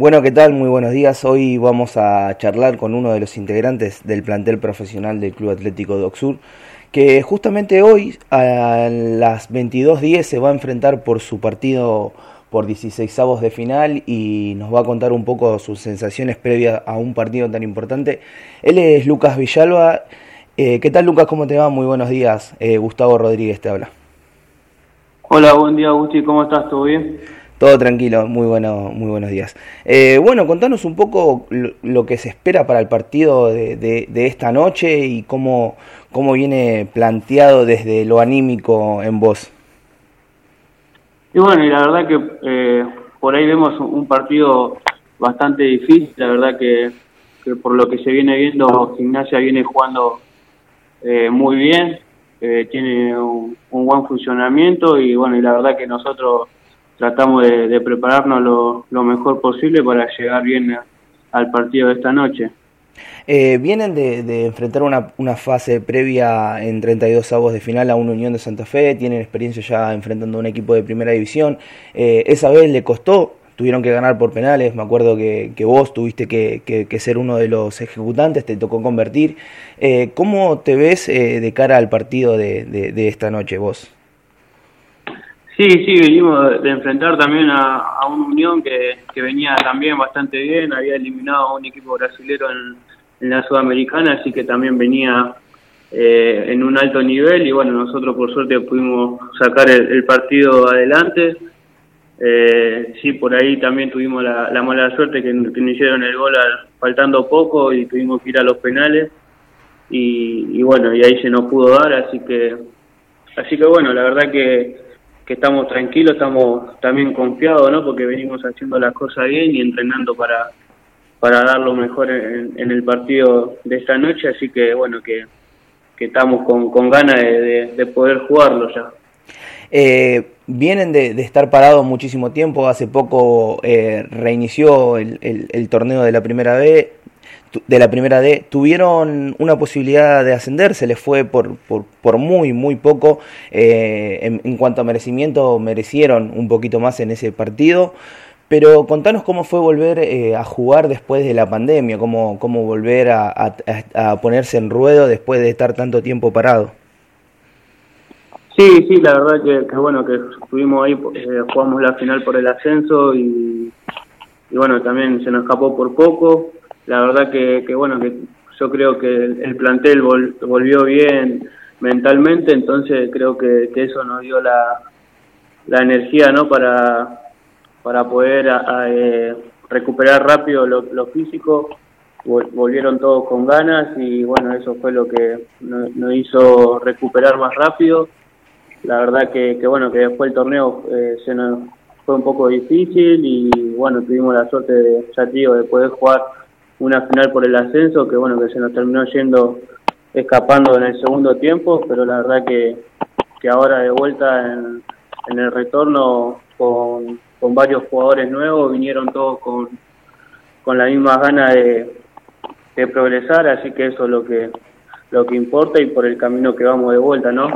Bueno, ¿qué tal? Muy buenos días. Hoy vamos a charlar con uno de los integrantes del plantel profesional del Club Atlético de Oxur, que justamente hoy a las 22.10 se va a enfrentar por su partido por 16 avos de final y nos va a contar un poco sus sensaciones previas a un partido tan importante. Él es Lucas Villalba. Eh, ¿Qué tal Lucas? ¿Cómo te va? Muy buenos días. Eh, Gustavo Rodríguez te habla. Hola, buen día Agustín, ¿cómo estás? ¿Todo bien? Todo tranquilo, muy, bueno, muy buenos días. Eh, bueno, contanos un poco lo, que se espera para el partido de, de, esta noche y cómo, cómo viene planteado desde lo anímico en vos. Y bueno, y la verdad que eh, por ahí vemos un partido bastante difícil, la verdad que, por lo que se viene viendo, Gimnasia viene jugando eh, muy bien, eh, tiene un, buen funcionamiento y bueno, y la verdad que nosotros tratamos de, prepararnos lo, lo, mejor posible para llegar bien al partido de esta noche. Eh, vienen de, enfrentar una, una, fase previa en 32 avos de final a una Unión de Santa Fe, tienen experiencia ya enfrentando a un equipo de primera división. Eh, esa vez le costó, tuvieron que ganar por penales, me acuerdo que, vos tuviste que, ser uno de los ejecutantes, te tocó convertir. Eh, ¿Cómo te ves de cara al partido de, esta noche vos? Sí, sí, venimos de enfrentar también a, a una Unión que, que, venía también bastante bien, había eliminado a un equipo brasilero en, en la Sudamericana, así que también venía eh, en un alto nivel y bueno, nosotros por suerte pudimos sacar el, partido adelante. Eh, sí, por ahí también tuvimos la, mala suerte que, nos hicieron el gol faltando poco y tuvimos que ir a los penales y, bueno, y ahí se nos pudo dar, así que así que bueno, la verdad que, que estamos tranquilos, estamos también confiados, ¿no? Porque venimos haciendo las cosas bien y entrenando para para dar lo mejor en, el partido de esta noche, así que bueno, que, estamos con, con ganas de, poder jugarlo ya. Eh, vienen de, estar parados muchísimo tiempo, hace poco eh, reinició el, el, torneo de la primera B, de la primera D, tuvieron una posibilidad de ascender, se les fue por, por, por muy, muy poco, eh, en, cuanto a merecimiento merecieron un poquito más en ese partido, pero contanos cómo fue volver eh, a jugar después de la pandemia, cómo, cómo volver a, a, ponerse en ruedo después de estar tanto tiempo parado. Sí, sí, la verdad que, bueno, que estuvimos ahí, eh, jugamos la final por el ascenso y, y, bueno, también se nos escapó por poco. La verdad que, que bueno, que yo creo que el, plantel volvió bien mentalmente, entonces creo que, que eso nos dio la, la energía, ¿no? Para, para poder eh, recuperar rápido lo, físico. Volvieron todos con ganas y bueno, eso fue lo que nos, hizo recuperar más rápido. La verdad que, bueno, que después el torneo eh, se nos fue un poco difícil y bueno, tuvimos la suerte de, ya de poder jugar una final por el ascenso, que bueno, que se nos terminó yendo escapando en el segundo tiempo, pero la verdad que, que ahora de vuelta en, en el retorno con, con varios jugadores nuevos, vinieron todos con, con la misma gana de, de progresar, así que eso es lo que, lo que importa y por el camino que vamos de vuelta, ¿no?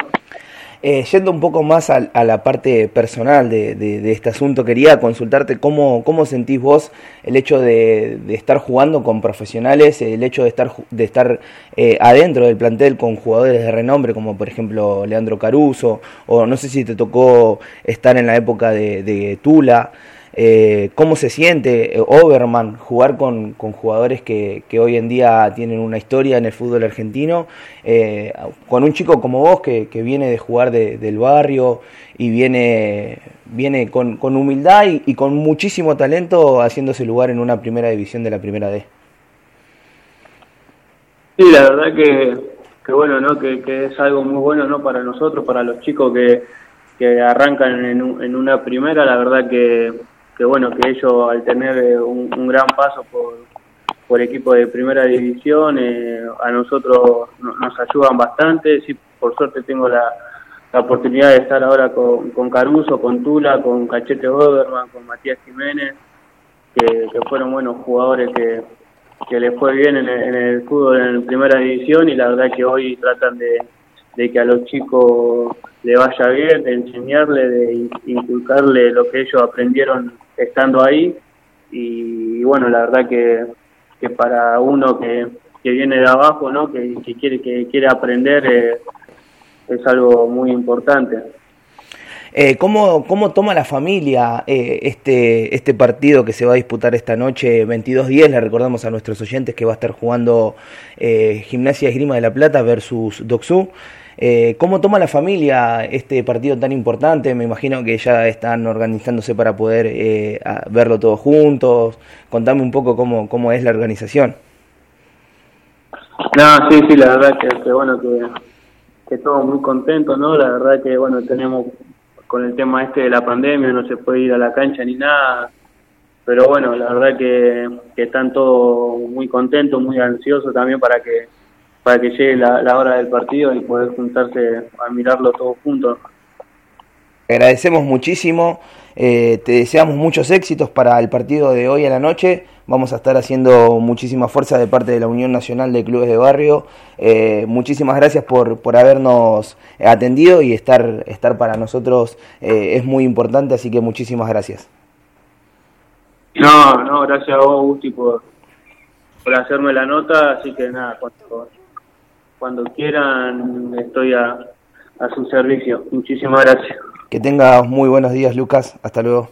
Eh, yendo un poco más a, la parte personal de, de, este asunto, quería consultarte cómo, cómo sentís vos el hecho de, de estar jugando con profesionales, el hecho de estar, de estar eh, adentro del plantel con jugadores de renombre, como por ejemplo Leandro Caruso, o no sé si te tocó estar en la época de Tula. Eh, cómo se siente eh, Overman jugar con, con jugadores que, que, hoy en día tienen una historia en el fútbol argentino, eh, con un chico como vos que, que viene de jugar del barrio y viene, viene con, con humildad y, con muchísimo talento haciéndose lugar en una primera división de la primera D. Sí, la verdad que, que bueno, ¿no? Que, que, es algo muy bueno ¿no? para nosotros, para los chicos que, que arrancan en, en una primera, la verdad que que bueno, que ellos al tener eh, un, gran paso por, por equipo de primera división, eh, a nosotros nos ayudan bastante. Sí, por suerte tengo la, la oportunidad de estar ahora con, con, Caruso, con Tula, con Cachete Oberman, con Matías Jiménez, que, fueron buenos jugadores que, que les fue bien en el, en el fútbol en primera división y la verdad que hoy tratan de, de que a los chicos le vaya bien, de enseñarle, de inculcarle lo que ellos aprendieron estando ahí y bueno, la verdad que, que para uno que, que viene de abajo, ¿no? que, que quiere, que quiere aprender, eh, es algo muy importante. Eh, ¿cómo, ¿Cómo toma la familia eh, este, este partido que se va a disputar esta noche 22-10? Le recordamos a nuestros oyentes que va a estar jugando eh, Gimnasia Esgrima de la Plata versus Doxú. Eh, ¿Cómo toma la familia este partido tan importante? Me imagino que ya están organizándose para poder eh, verlo todos juntos. Contame un poco cómo, cómo es la organización. No, sí, sí, la verdad que, bueno, que, que todos muy contentos, ¿no? La verdad que, bueno, tenemos con el tema este de la pandemia, no se puede ir a la cancha ni nada, pero bueno, la verdad que, que están todos muy contentos, muy ansiosos también para que para que llegue la, la hora del partido y poder juntarse a mirarlo todos juntos. Agradecemos muchísimo, eh, te deseamos muchos éxitos para el partido de hoy a la noche. Vamos a estar haciendo muchísima fuerza de parte de la Unión Nacional de Clubes de Barrio. Eh, muchísimas gracias por, por habernos atendido y estar, estar para nosotros eh, es muy importante, así que muchísimas gracias. No, no, gracias a vos, Gusti, por, por hacerme la nota, así que nada, cuando, cuando quieran estoy a, a su servicio. Muchísimas gracias. Que tengas muy buenos días, Lucas. Hasta luego.